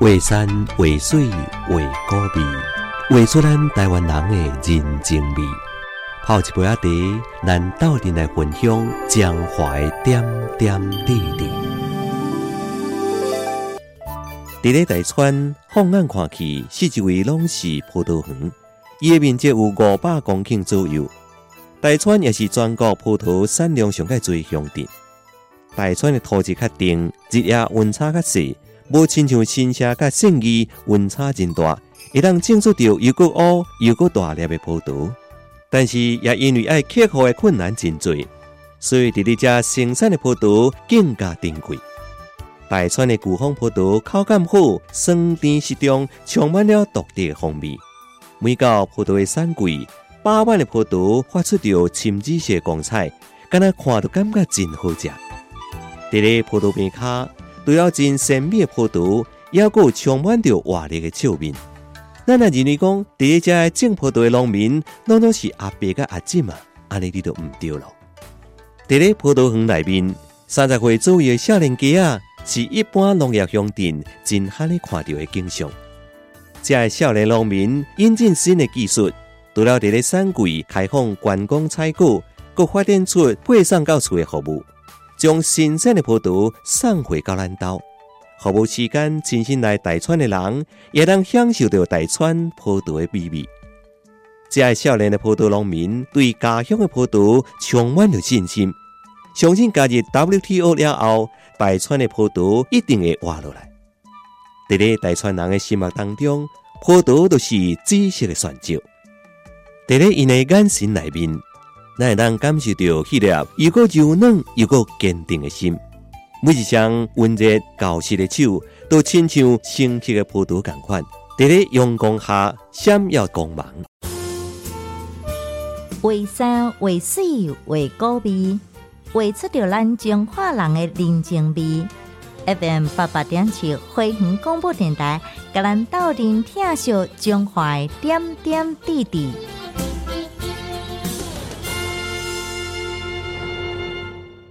画山画水画古味，画出咱台湾人的人情味。泡一杯仔茶，咱斗阵来分享江淮点点滴滴。伫咧大川，放眼看去，四周围拢是葡萄园，伊的面积有五百公顷左右。大川也是全国葡萄产量上界最乡镇。大川的土质较定，日夜温差较细。无亲像新社甲信义温差真大，会当种出着又个乌又个大粒的葡萄。但是也因为爱克服的困难真多，所以伫咧遮生产的葡萄更加珍贵。大川的古风葡萄口感好，酸甜适中，充满了独特的风味。每到葡萄的三季，饱满的葡萄发出着青紫色光彩，敢若看都感觉真好食。伫咧葡萄边卡。除了真鲜美的葡萄，也有充满着活力的笑面。咱若认为讲，第一家种葡萄的农民，拢拢是阿伯甲阿姊嘛，安尼你都毋对咯。伫咧葡萄园内面，三十岁左右的少年家啊，是一般农业乡镇真罕咧看到的景象。这少年农民引进新的技术，除了伫咧产季开放观光采购，佮发展出配送到厝的服务。将新鲜的葡萄送回到咱岛，服务期间亲身来大川的人，也能享受到大川葡萄的美味。这少年的葡萄农民对家乡的葡萄充满了信心，相信加入 WTO 了后，大川的葡萄一定会活落来。在咧大川人的心目当中，葡萄都是紫色的选择。在咧因的眼神内面。咱会当感受到迄粒又个柔软又个坚定的心，每一双温热厚实的手，都亲像升起的葡萄同款，在咧阳光下闪耀光芒。为山为水为高味，画出着咱中华人的人情味。FM 八八点七花园广播电台，甲咱斗阵听秀中华点点滴滴。